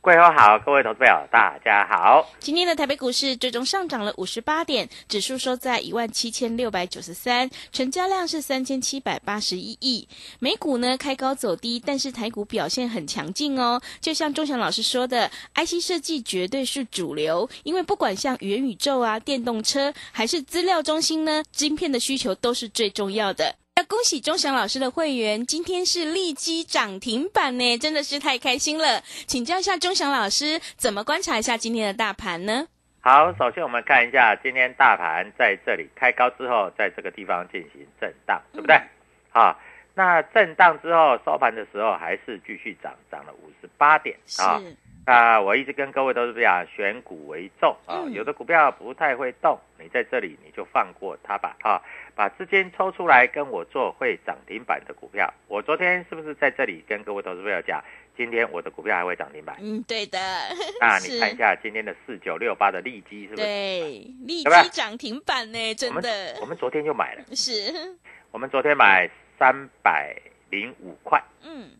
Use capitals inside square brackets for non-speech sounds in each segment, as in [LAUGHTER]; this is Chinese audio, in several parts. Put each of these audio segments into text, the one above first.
桂花好，各位投资友大家好。今天的台北股市最终上涨了五十八点，指数收在一万七千六百九十三，成交量是三千七百八十一亿。美股呢开高走低，但是台股表现很强劲哦。就像钟祥老师说的，IC 设计绝对是主流，因为不管像元宇宙啊、电动车还是资料中心呢，晶片的需求都是最重要的。要恭喜钟祥老师的会员，今天是立基涨停板呢，真的是太开心了。请教一下钟祥老师，怎么观察一下今天的大盘呢？好，首先我们看一下今天大盘在这里开高之后，在这个地方进行震荡，对不对？好，那震荡之后收盘的时候还是继续涨，涨了五十八点啊。那我一直跟各位都是这样，选股为重啊，有的股票不太会动，你在这里你就放过它吧啊。把资金抽出来跟我做会涨停板的股票。我昨天是不是在这里跟各位投资朋友讲，今天我的股票还会涨停板？嗯，对的。那 [LAUGHS] 你看一下今天的四九六八的利基是不是？对，利基涨停板呢，真的。我们昨天就买了。是。我们昨天买三百零五块。嗯。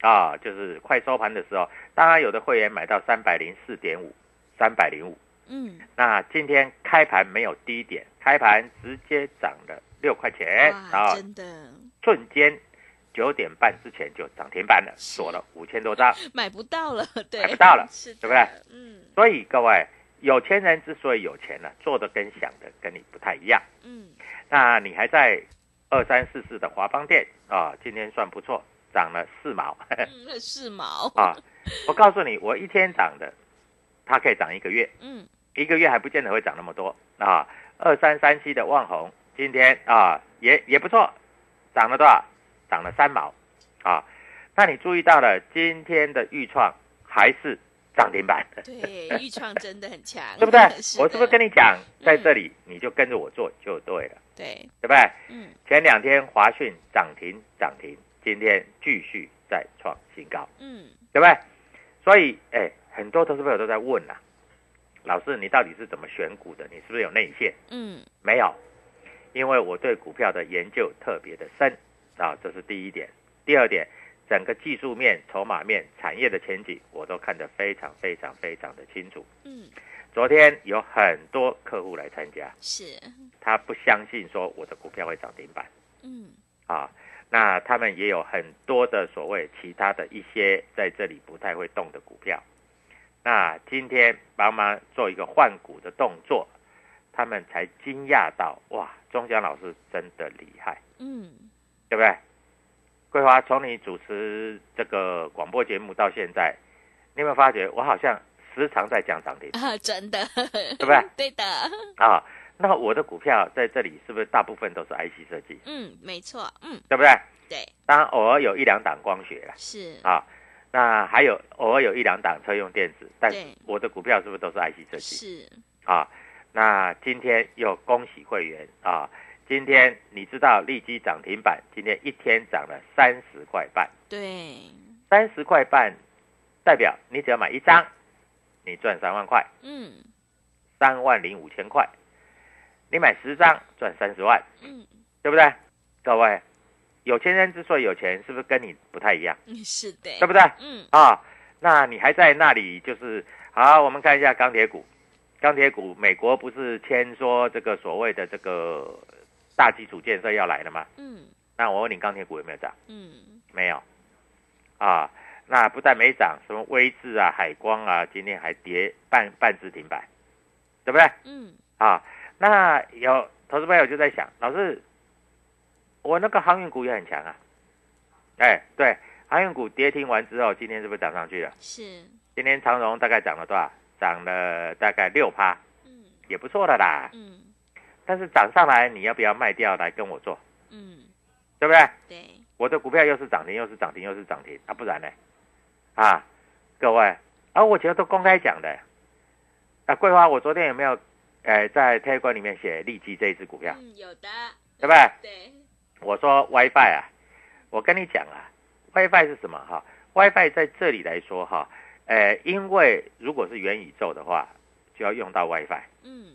啊，就是快收盘的时候，当然有的会员买到三百零四点五，三百零五。嗯，那今天开盘没有低点，开盘直接涨了六块钱，然后真的。瞬间九点半之前就涨停板了，锁了五千多张，[LAUGHS] 买不到了，[LAUGHS] 对，买不到了，是对不对？嗯，所以各位有钱人之所以有钱呢，做的跟想的跟你不太一样。嗯，那你还在二三四四的华邦店啊，今天算不错，涨了四毛，四毛啊！我告诉你，我一天涨的，它可以涨一个月。嗯。一个月还不见得会涨那么多啊！二三三七的旺红今天啊也也不错，涨了多少？涨了三毛啊！那你注意到了今天的预创还是涨停板的？对，预创真的很强，[LAUGHS] 对不对？[LAUGHS] 我是不是跟你讲，在这里你就跟着我做就对了？对，对不对？嗯。前两天华讯涨停涨停，今天继续再创新高，嗯，对不对？所以哎，很多投资朋友都在问呐。老师，你到底是怎么选股的？你是不是有内线？嗯，没有，因为我对股票的研究特别的深啊，这是第一点。第二点，整个技术面、筹码面、产业的前景，我都看得非常非常非常的清楚。嗯，昨天有很多客户来参加，是，他不相信说我的股票会涨停板。嗯，啊，那他们也有很多的所谓其他的一些在这里不太会动的股票。那今天帮忙做一个换股的动作，他们才惊讶到哇，钟祥老师真的厉害，嗯，对不对？桂花，从你主持这个广播节目到现在，你有没有发觉我好像时常在讲涨停啊？真的，对不对？[LAUGHS] 对的啊。那我的股票在这里是不是大部分都是 IC 设计？嗯，没错，嗯，对不对？对，当然偶尔有一两档光学了是，啊，那还有偶尔有一两档车用电子，但是我的股票是不是都是 IC 设计？是，啊，那今天又恭喜会员啊！今天你知道利基涨停板，今天一天涨了三十块半，对，三十块半代表你只要买一张，你赚三万块，嗯三万零五千块。你买十张赚三十万，嗯，对不对？各位，有钱人之所以有钱，是不是跟你不太一样？嗯是的，对不对？嗯，啊，那你还在那里就是好，我们看一下钢铁股。钢铁股，美国不是签说这个所谓的这个大基础建设要来了吗？嗯那我问你，钢铁股有没有涨？嗯，没有。啊，那不但没涨，什么威智啊、海光啊，今天还跌半半只停板，对不对？嗯，啊，那有投资朋友就在想，老师，我那个航运股也很强啊。哎，对，航运股跌停完之后，今天是不是涨上去了？是，今天长荣大概涨了多少？涨了大概六趴，嗯也不错的啦。嗯但是涨上来，你要不要卖掉来跟我做？嗯，对不对？对，我的股票又是涨停，又是涨停，又是涨停，啊，不然呢？啊，各位，啊，我觉得都公开讲的。啊，桂花，我昨天有没有，呃，在 t 管里面写利基这一只股票，嗯，有的，对不对？对，我说 WiFi 啊，我跟你讲啊，WiFi 是什么？哈？WiFi 在这里来说哈，呃，因为如果是元宇宙的话，就要用到 WiFi，嗯，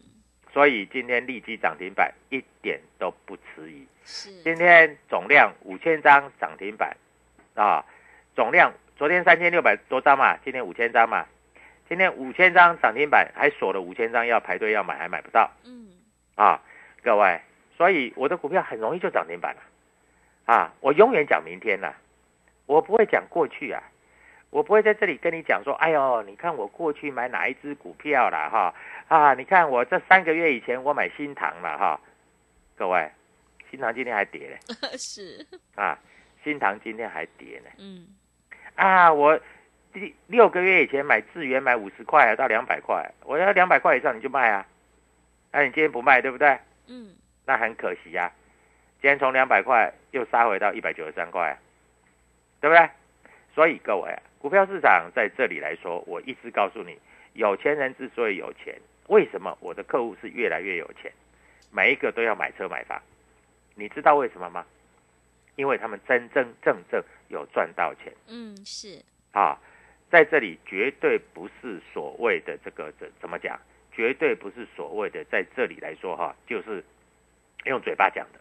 所以今天利基涨停板一点都不迟疑。是，今天总量五千张涨停板啊，总量昨天三千六百多张嘛，今天五千张嘛，今天五千张涨停板还锁了五千张要排队要买还买不到。嗯。啊，各位，所以我的股票很容易就涨停板了啊，我永远讲明天呐、我不会讲过去啊。我不会在这里跟你讲说，哎呦，你看我过去买哪一只股票了，哈。啊，你看我这三个月以前我买新塘了哈，各位，新塘今天还跌嘞，[LAUGHS] 是，啊，新塘今天还跌呢。嗯。啊，我第六个月以前买智源买五十块到两百块，我要两百块以上你就卖啊。那、你今天不卖，对不对？嗯那很可惜呀、今天从两百块又杀回到一百九十三块，对不对？所以各位啊，股票市场在这里来说，我一直告诉你，有钱人之所以有钱，为什么我的客户是越来越有钱，每一个都要买车买房，你知道为什么吗？因为他们真真正正有赚到钱。嗯是，啊，在这里绝对不是所谓的这个怎怎么讲，绝对不是所谓的在这里来说哈，就是用嘴巴讲的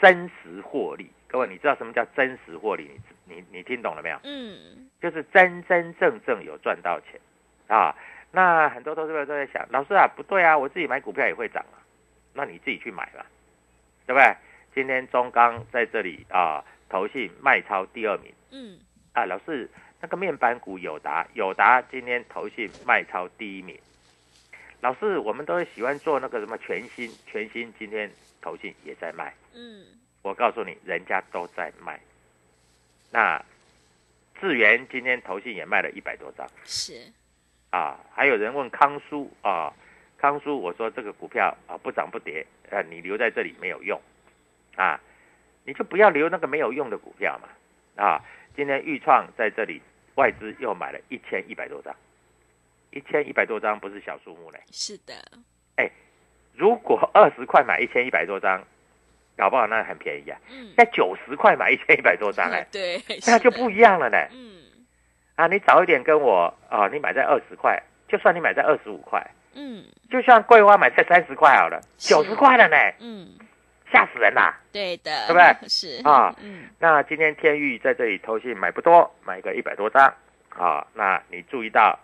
真实获利。各位，你知道什么叫真实获利？你你你听懂了没有？嗯就是真真正正有赚到钱啊。那很多投资者都在想，老师啊，不对啊，我自己买股票也会涨啊，那你自己去买吧，对不对？今天中钢在这里啊，投信卖超第二名。嗯啊，老师，那个面板股友达，友达今天投信卖超第一名。老师，我们都喜欢做那个什么全新，全新今天投信也在卖。嗯我告诉你，人家都在卖。那智源今天投信也卖了一百多张是，啊，还有人问康叔啊，康叔，我说这个股票啊不涨不跌，呃，你留在这里没有用啊，你就不要留那个没有用的股票嘛啊。今天豫创在这里，外资又买了一千一百多张，一千一百多张不是小数目嘞。是的，如果二十块买一千一百多张，搞不好那很便宜啊。嗯，在九十块买一千一百多张哎，对，那就不一样了呢。嗯。啊，你早一点跟我啊，你买在二十块，就算你买在二十五块，嗯。就像桂花买在三十块好了，九十块了呢，嗯，吓死人啦！对的，对不对是 [LAUGHS] 啊 [LAUGHS] 嗯那今天天域在这里投信买不多，买个一百多张啊。那你注意到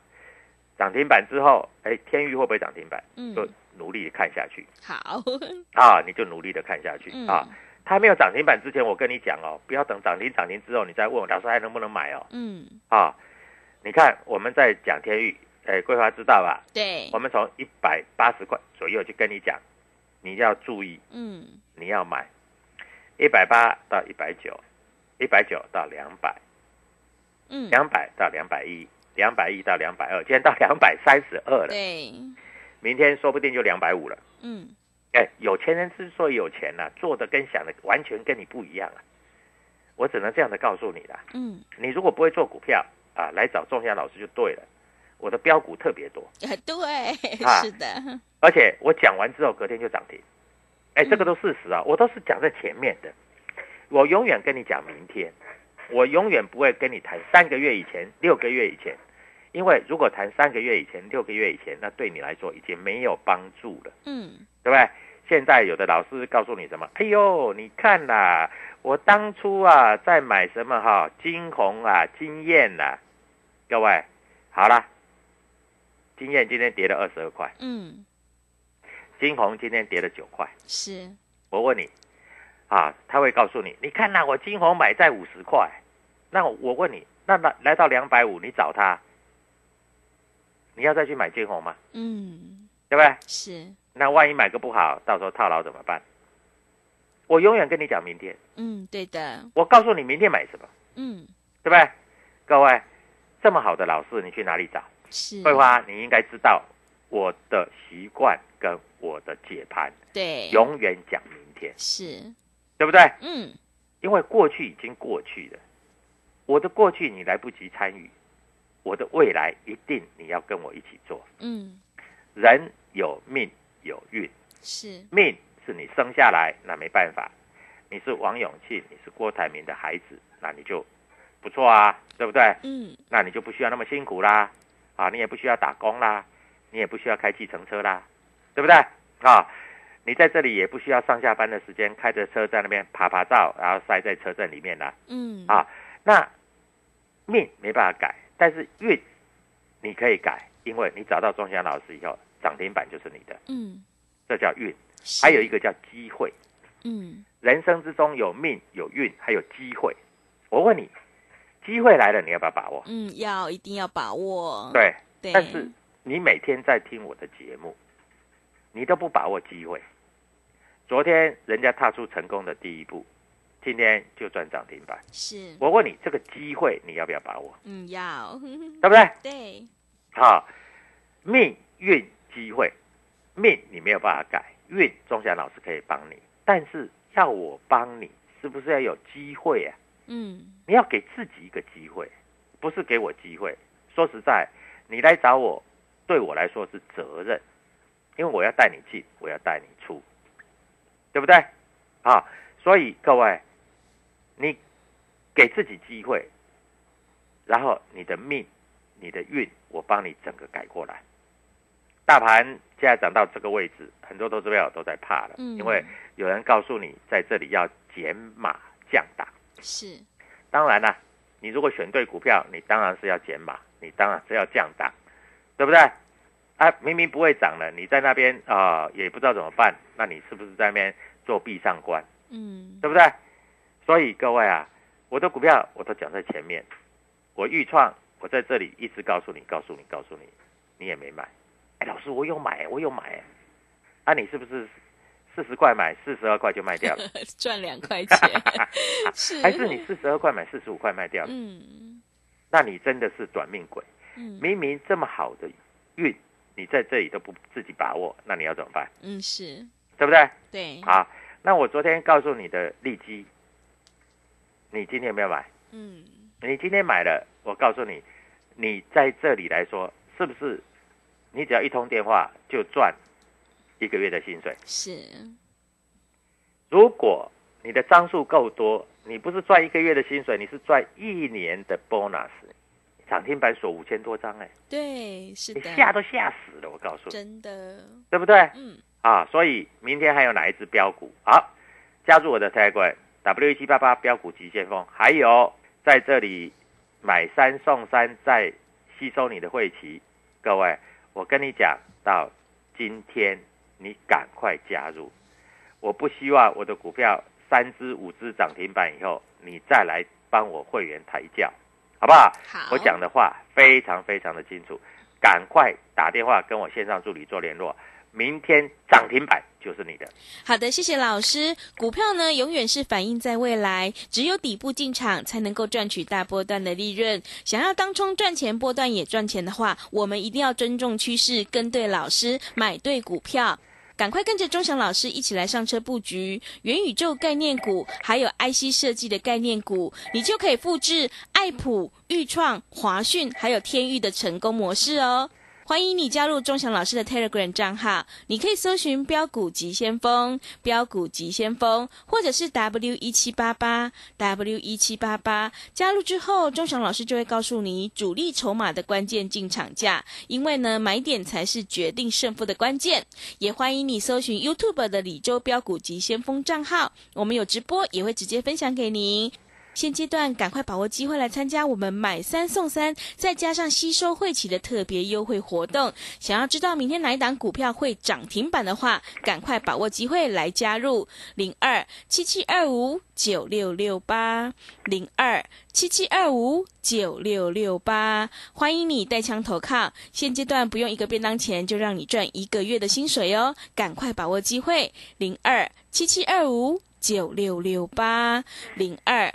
涨停板之后，哎，天域会不会涨停板？嗯就嗯，努力的看下去好，[LAUGHS] 啊，你就努力的看下去嗯啊。它没有涨停板之前，我跟你讲哦，不要等涨停涨停之后你再问我，老师还能不能买哦？嗯啊，你看我们在讲天域，哎，桂花知道吧？对我，们从一百八十块左右就跟你讲，你要注意，嗯你要买一百八到一百九，一百九到两百，嗯，两百到两百一，两百一到两百二，今天到两百三十二了，对，明天说不定就两百五了嗯，哎，有钱人之所以有钱呢、做的跟想的完全跟你不一样啊。我只能这样的告诉你啦。嗯，你如果不会做股票啊，来找仲夏老师就对了。我的标股特别多，[LAUGHS] 对，啊是的，而且我讲完之后隔天就涨停。哎，这个嗯都事实啊，我都是讲在前面的。我永远跟你讲明天，我永远不会跟你谈三个月以前、六个月以前，因为如果谈三个月以前、六个月以前，那对你来说已经没有帮助了。嗯，对不对？现在有的老师告诉你什么？哎呦，你看啦，我当初啊在买什么哈，金红啊、金燕呐、各位，好啦，金燕今天跌了二十二块，嗯，金红今天跌了九块。是，我问你，啊，他会告诉你，你看呐，我金红买在五十块，那我问你，那来来到两百五，你找他，你要再去买金红吗？嗯，对不对？是，那万一买个不好，到时候套牢怎么办？我永远跟你讲明天，嗯，对的，我告诉你明天买什么，嗯，对不对？各位，这么好的老师，你去哪里找？是，桂花，你应该知道我的习惯跟我的解盘，对，永远讲明天，是，对不对？嗯，因为过去已经过去了，我的过去你来不及参与，我的未来一定你要跟我一起做。嗯，人有命有运，是，命是你生下来，那没办法。你是王永庆，你是郭台铭的孩子，那你就不错啊，对不对？嗯，那你就不需要那么辛苦啦，啊，你也不需要打工啦，你也不需要开计程车啦，对不对？啊，你在这里也不需要上下班的时间开着车在那边爬爬照，然后塞在车阵里面啦。嗯，啊，那命没办法改，但是运你可以改，因为你找到钟祥老师以后，涨停板就是你的，嗯，这叫运。还有一，个叫机会，嗯，人生之中有命有运，还有机会。我问你，机会来了，你要不要把握？嗯，要一定要把握，对，对，但是你每天在听我的节目，你都不把握机会。昨天人家踏出成功的第一步，今天就赚涨停板。是，我问你，这个机会你要不要把握？嗯，要，[LAUGHS] 对不对？[LAUGHS] 对，好，命运机会，命你没有办法改，运钟祥老师可以帮你，但是要我帮你，是不是要有机会啊？嗯，你要给自己一个机会，不是给我机会。说实在，你来找我，对我来说是责任，因为我要带你进，我要带你出，对不对？啊，所以各位，你给自己机会，然后你的命、你的运，我帮你整个改过来。大盘现在涨到这个位置，很多投资者都在怕了，嗯因为有人告诉你在这里要减码降档。是，当然啦，你如果选对股票，你当然是要减码，你当然是要降档，对不对？啊，明明不会涨了，你在那边啊、也不知道怎么办，那你是不是在那边做壁上观，嗯，对不对？所以各位啊，我的股票我都讲在前面，我预创，我在这里一直告诉你，告诉你，告诉你，你也没买。哎，老师，我有买，我有买。啊，你是不是四十块买，四十二块就卖掉了？[LAUGHS] 赚两块钱，[LAUGHS] 是，还是你四十二块买，四十五块卖掉了？嗯那你真的是短命鬼。嗯明明这么好的运，你在这里都不自己把握，那你要怎么办？嗯，是，对不对？对，好，那我昨天告诉你的利基，你今天有没有买？嗯，你今天买了，我告诉你，你在这里来说，是不是？你只要一通电话就赚一个月的薪水。是，如果你的张数够多，你不是赚一个月的薪水，你是赚一年的 bonus。涨停板锁五千多张哎、对，是吓都吓死了，我告诉你，真的，对不对？嗯，啊，所以明天还有哪一只标股？好，加入我的 Telegram W 一七八八标股急先锋，还有在这里买三送三，再吸收你的会期。各位，我跟你讲，到今天你赶快加入，我不希望我的股票三只五只涨停板以后，你再来帮我会员抬轿，好不好？好，我讲的话非常非常的清楚，赶快打电话跟我线上助理做联络，明天涨停板就是你的。好的，谢谢老师。股票呢，永远是反映在未来，只有底部进场才能够赚取大波段的利润。想要当冲赚钱，波段也赚钱的话，我们一定要尊重趋势，跟对老师，买对股票。赶快跟着钟祥老师一起来上车布局元宇宙概念股，还有 IC 设计的概念股，你就可以复制爱普、豫创、华讯还有天域的成功模式哦。欢迎你加入钟祥老师的 Telegram 账号，你可以搜寻“标股急先锋”、“标股急先锋”，或者是 W 一七八八 W 一七八八。加入之后，钟祥老师就会告诉你主力筹码的关键进场价，因为呢，买点才是决定胜负的关键。也欢迎你搜寻 YouTube 的李周标股急先锋账号，我们有直播，也会直接分享给您。现阶段赶快把握机会来参加我们买三送三，再加上吸收汇企的特别优惠活动。想要知道明天哪一档股票会涨停板的话，赶快把握机会来加入零二七七二五九六六八零二七七二五九六六八，欢迎你带枪投靠。现阶段不用一个便当钱就让你赚一个月的薪水哦，赶快把握机会零二七七二五九六六八零二。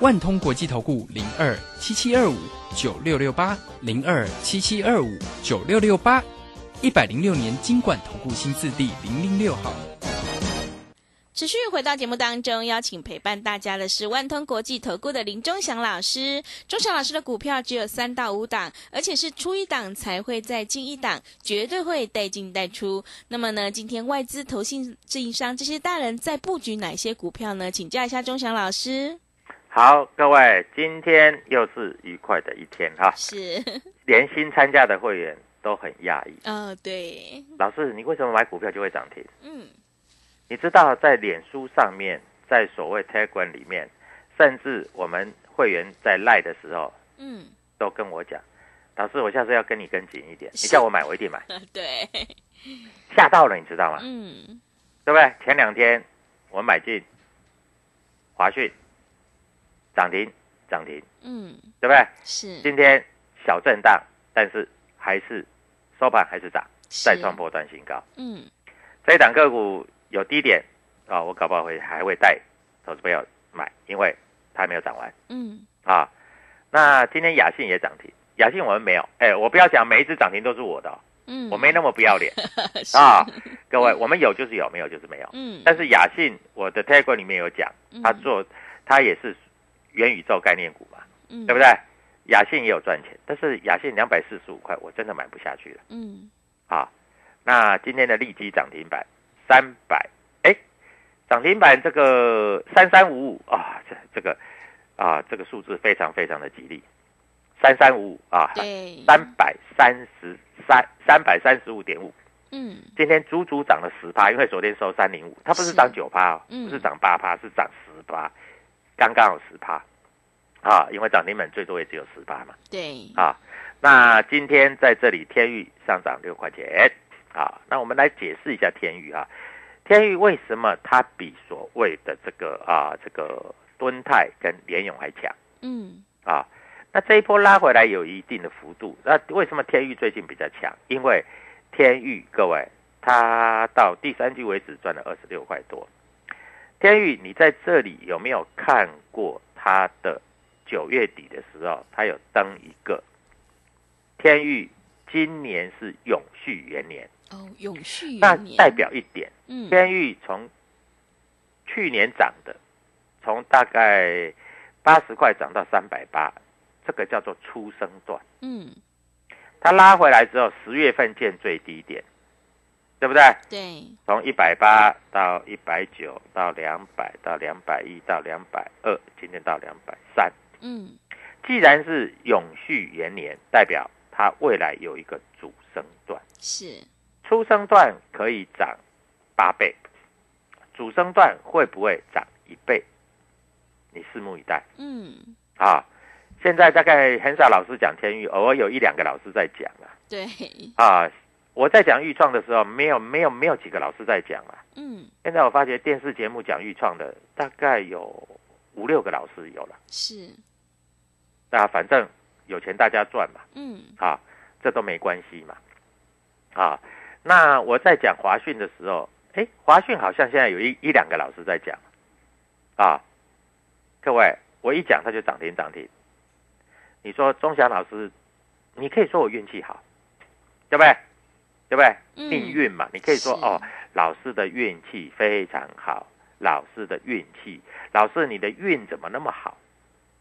万通国际投顾零二七七二五九六六八零二七七二五九六六八，一百零六年经管投顾新字第零零六号。持续回到节目当中，邀请陪伴大家的是万通国际投顾的林忠祥老师。忠祥老师的股票只有三到五档，而且是出一档才会再进一档，绝对会带进带出。那么呢，今天外资、投信、自营商这些大人在布局哪些股票呢？请教一下忠祥老师。好，各位，今天又是愉快的一天哈。是，连新参加的会员都很讶异。哦，对。老师，你为什么买股票就会涨停？嗯，你知道在脸书上面，在所谓 Telegram 里面，甚至我们会员在赖的时候，嗯，都跟我讲，老师，我下次要跟你跟紧一点，你叫我买，我一定买。[LAUGHS] 对，吓到了，你知道吗？嗯，对不对？前两天我买进华讯。涨停，涨停，嗯，对不对？是。今天小震荡，但是还是收盘还是涨，再创破断新高。嗯，这一档个股有低点啊，我搞不好会还会带投资朋友买，因为它还没有涨完。嗯，啊，那今天雅信也涨停，雅信我们没有，哎，我不要讲每一只涨停都是我的，嗯，我没那么不要脸 [LAUGHS] 啊，各位，我们有就是有，没有就是没有。嗯，但是雅信我的 Telegram 里面有讲，他做他也是。元宇宙概念股嘛，对不对？雅信也有赚钱，但是雅信两百四十五块，我真的买不下去了。嗯，好，那今天的利基涨停板三百，哎，涨停板这个三三五五啊，这这个啊，这个数字非常非常的吉利，三三五五啊，三百三十三三百三十五点五，嗯，今天足足涨了十趴，因为昨天收三零五，它不是涨九趴哦，不是涨八趴，是涨十趴。刚刚有十趴，啊，因为涨停板最多也只有十趴嘛。对。啊，那今天在这里天域上涨六块钱，啊，那我们来解释一下天域啊，天域为什么它比所谓的这个啊这个敦泰跟联勇还强？嗯。啊，那这一波拉回来有一定的幅度，那为什么天域最近比较强？因为天域各位，它到第三季为止赚了二十六块多。天宇，你在这里有没有看过他的九月底的时候，他有登一个？天宇，今年是永续元年。哦，永续元年，那代表一点，嗯，天宇从去年涨的，从大概八十块涨到三百八，这个叫做出生段，嗯，它拉回来之后，十月份见最低点。对不对？对，从一百八到一百九到两百到两百一到两百二，今天到两百三。嗯，既然是永续元年，代表它未来有一个主升段，是出生段可以涨八倍，主升段会不会涨一倍？你拭目以待。嗯，啊，现在大概很少老师讲天域，偶尔有一两个老师在讲啊。对，啊。我在讲预创的时候，没有没有没有几个老师在讲啊。嗯。现在我发觉电视节目讲预创的大概有五六个老师有了。是，那反正有钱大家赚嘛，嗯啊，这都没关系嘛，啊，那我在讲华讯的时候，哎，华讯好像现在有一一两个老师在讲，啊，各位，我一讲他就涨停涨停，你说钟祥老师，你可以说我运气好，对不对？对不对？嗯命运嘛，你可以说哦，老师的运气非常好，老师的运气，老师你的运怎么那么好？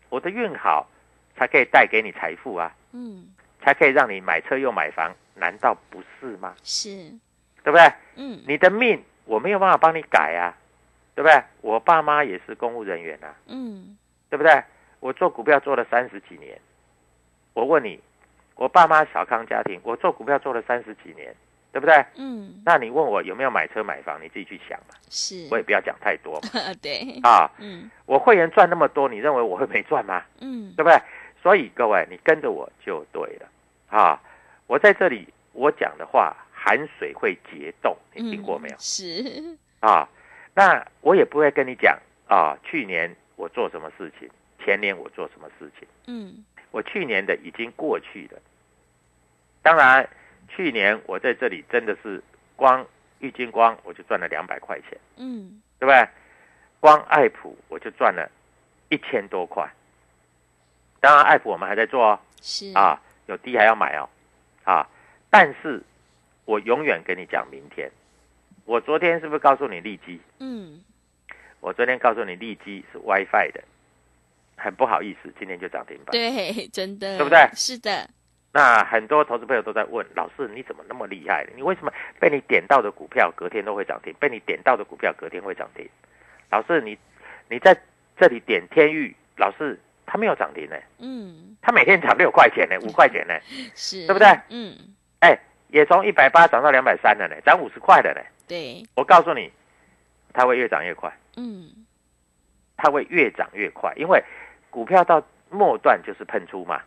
我的运好，才可以带给你财富啊，嗯才可以让你买车又买房，难道不是吗？是，对不对？嗯你的命我没有办法帮你改啊，对不对？我爸妈也是公务人员啊，嗯对不对？我做股票做了三十几年，我问你，我爸妈小康家庭，我做股票做了三十几年，对不对？嗯那你问我有没有买车买房，你自己去想嘛，是，我也不要讲太多嘛 [LAUGHS] 对，啊。嗯我会员赚那么多，你认为我会没赚吗？嗯对不对？所以各位，你跟着我就对了啊！我在这里我讲的话，含水会结冻，你听过没有嗯？是，啊？那我也不会跟你讲啊，去年我做什么事情，前年我做什么事情。嗯我去年的已经过去了。当然，去年我在这里真的是光郁金光我就赚了两百块钱，嗯对不对？光爱普我就赚了一千多块。当然，爱普我们还在做哦，是，啊，有低还要买哦，啊，但是我永远跟你讲明天。我昨天是不是告诉你利基？嗯我昨天告诉你利基是 WiFi 的，很不好意思，今天就涨停板。对，真的，对不对是的，那很多投资朋友都在问老师，你怎么那么厉害？你为什么被你点到的股票隔天都会涨停？被你点到的股票隔天会涨停？老师，你你在这里点天域，老师他没有涨停呢，嗯他每天涨六块钱呢，五块钱呢，[LAUGHS] 是，对不对？嗯哎，也从一百八涨到两百三了呢，涨五十块了呢。对，我告诉你，它会越涨越快，嗯它会越涨越快，因为股票到末段就是喷出嘛。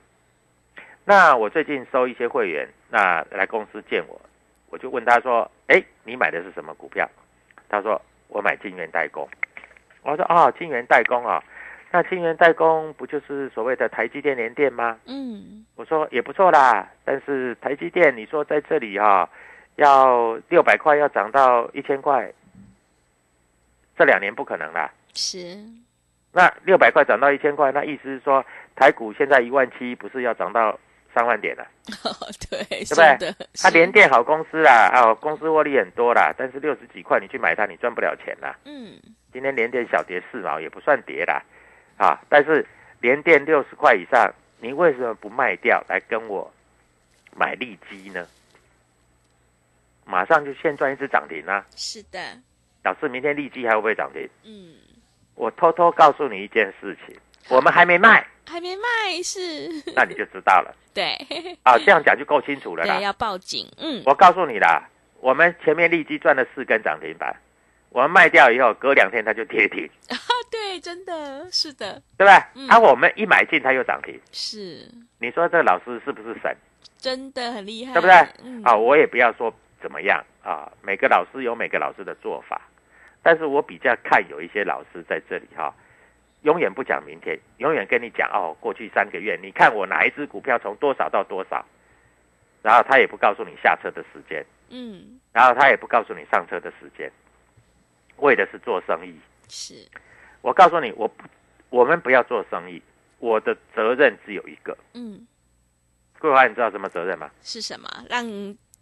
那我最近收一些会员，那来公司见我，我就问他说：“哎，你买的是什么股票？”他说：“我买金源代工。”我说：“啊、金源代工啊，那金源代工不就是所谓的台积电、联电吗？”嗯我说也不错啦，但是台积电，你说在这里哈、要六百块要涨到一千块，这两年不可能啦。是，那六百块涨到一千块，那意思是说台股现在一万七，不是要涨到三万点了？[LAUGHS] 对，对是不对的，？它是联电好公司啦，哦，公司获利很多啦，但是六十几块你去买它，你赚不了钱啦。嗯今天联电小跌四毛也不算跌啦，啊，但是联电六十块以上，你为什么不卖掉来跟我买利基呢？马上就现赚一只涨停啊！是的，老师，明天利基还会不会涨停？嗯我偷偷告诉你一件事情，我们还没卖，还没卖是，那你就知道了。[LAUGHS] 对。啊。这样讲就够清楚了对，啦。要报警，嗯。我告诉你啦，我们前面立即赚了四根涨停板，我们卖掉以后，隔两天它就跌停，啊 [LAUGHS] 对，真的是的，对不对？嗯。啊，我们一买进它又涨停，是。你说这老师是不是神？真的很厉害，对不对？嗯。啊，我也不要说怎么样啊，每个老师有每个老师的做法，但是我比较看有一些老师在这里哈、永远不讲明天，永远跟你讲哦，过去三个月你看我哪一只股票从多少到多少，然后他也不告诉你下车的时间，嗯然后他也不告诉你上车的时间，为的是做生意。是，我告诉你，我不，我们不要做生意，我的责任只有一个。嗯桂花，你知道什么责任吗？是什么？让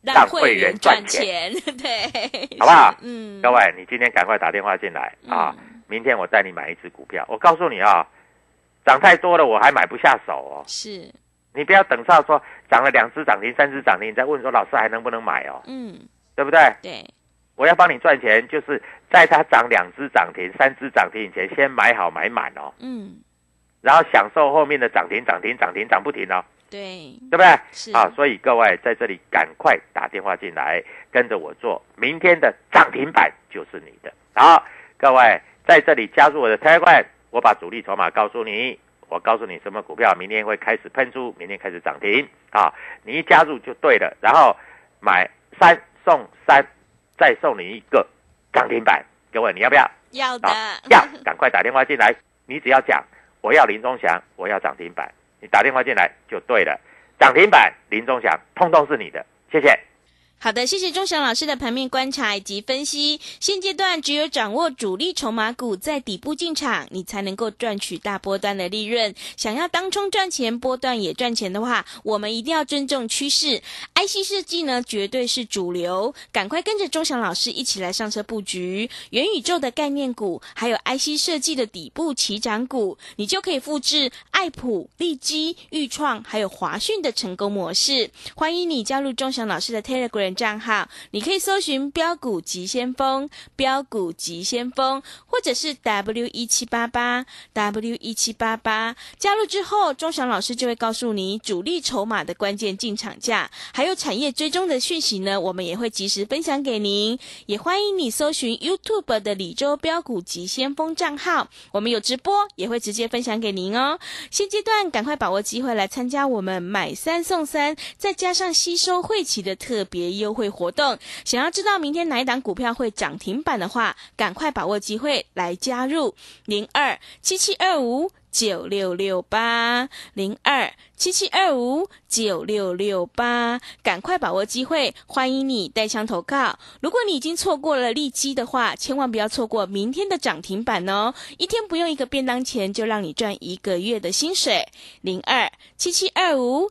让让会会员员赚赚钱。钱，[LAUGHS] 对，好不好？嗯，各位，你今天赶快打电话进来。啊！嗯明天我带你买一只股票。我告诉你啊，涨太多了，我还买不下手哦。是，你不要等到说涨了两只涨停、三只涨停，你再问说老师还能不能买哦，嗯。对不对？对，我要帮你赚钱，就是在它涨两只涨停、三只涨停以前，先买好买满哦，嗯。然后享受后面的涨停、涨停、涨停、涨不停哦，对，对不对？是啊，所以各位在这里赶快打电话进来，跟着我做，明天的涨停板就是你的。好，各位在这里加入我的 Telegram，我把主力筹码告诉你，我告诉你什么股票明天会开始喷出，明天开始涨停啊，你一加入就对了，然后买三送三，再送你一个涨停板，各位你要不要？要的啊，要，赶快打电话进来。你只要讲我要林中祥，我要涨停板，你打电话进来就对了。涨停板林中祥，通通是你的，谢谢。好的，谢谢钟祥老师的盘面观察以及分析。现阶段只有掌握主力筹码股在底部进场，你才能够赚取大波段的利润。想要当冲赚钱，波段也赚钱的话，我们一定要尊重趋势。IC 设计呢，绝对是主流，赶快跟着钟祥老师一起来上车布局元宇宙的概念股，还有 IC 设计的底部起涨股，你就可以复制爱普、利基、裕创还有华讯的成功模式。欢迎你加入钟祥老师的 Telegram。账号，你可以搜寻“标股急先锋”、“标股急先锋”，或者是 “W 一七八八 W 一七八八”。加入之后，钟祥老师就会告诉你主力筹码的关键进场价，还有产业追踪的讯息呢。我们也会及时分享给您。也欢迎你搜寻 YouTube 的“李州标股急先锋”账号，我们有直播，也会直接分享给您哦。现阶段赶快把握机会来参加我们买三送三，再加上吸收汇齐的特别优惠活动，想要知道明天哪一档股票会涨停板的话，赶快把握机会来加入零二七七二五九六六八零二七七二五九六六八，赶快把握机会，欢迎你带枪投靠。如果你已经错过了利基的话，千万不要错过明天的涨停板哦！一天不用一个便当钱，就让你赚一个月的薪水。零二七七二五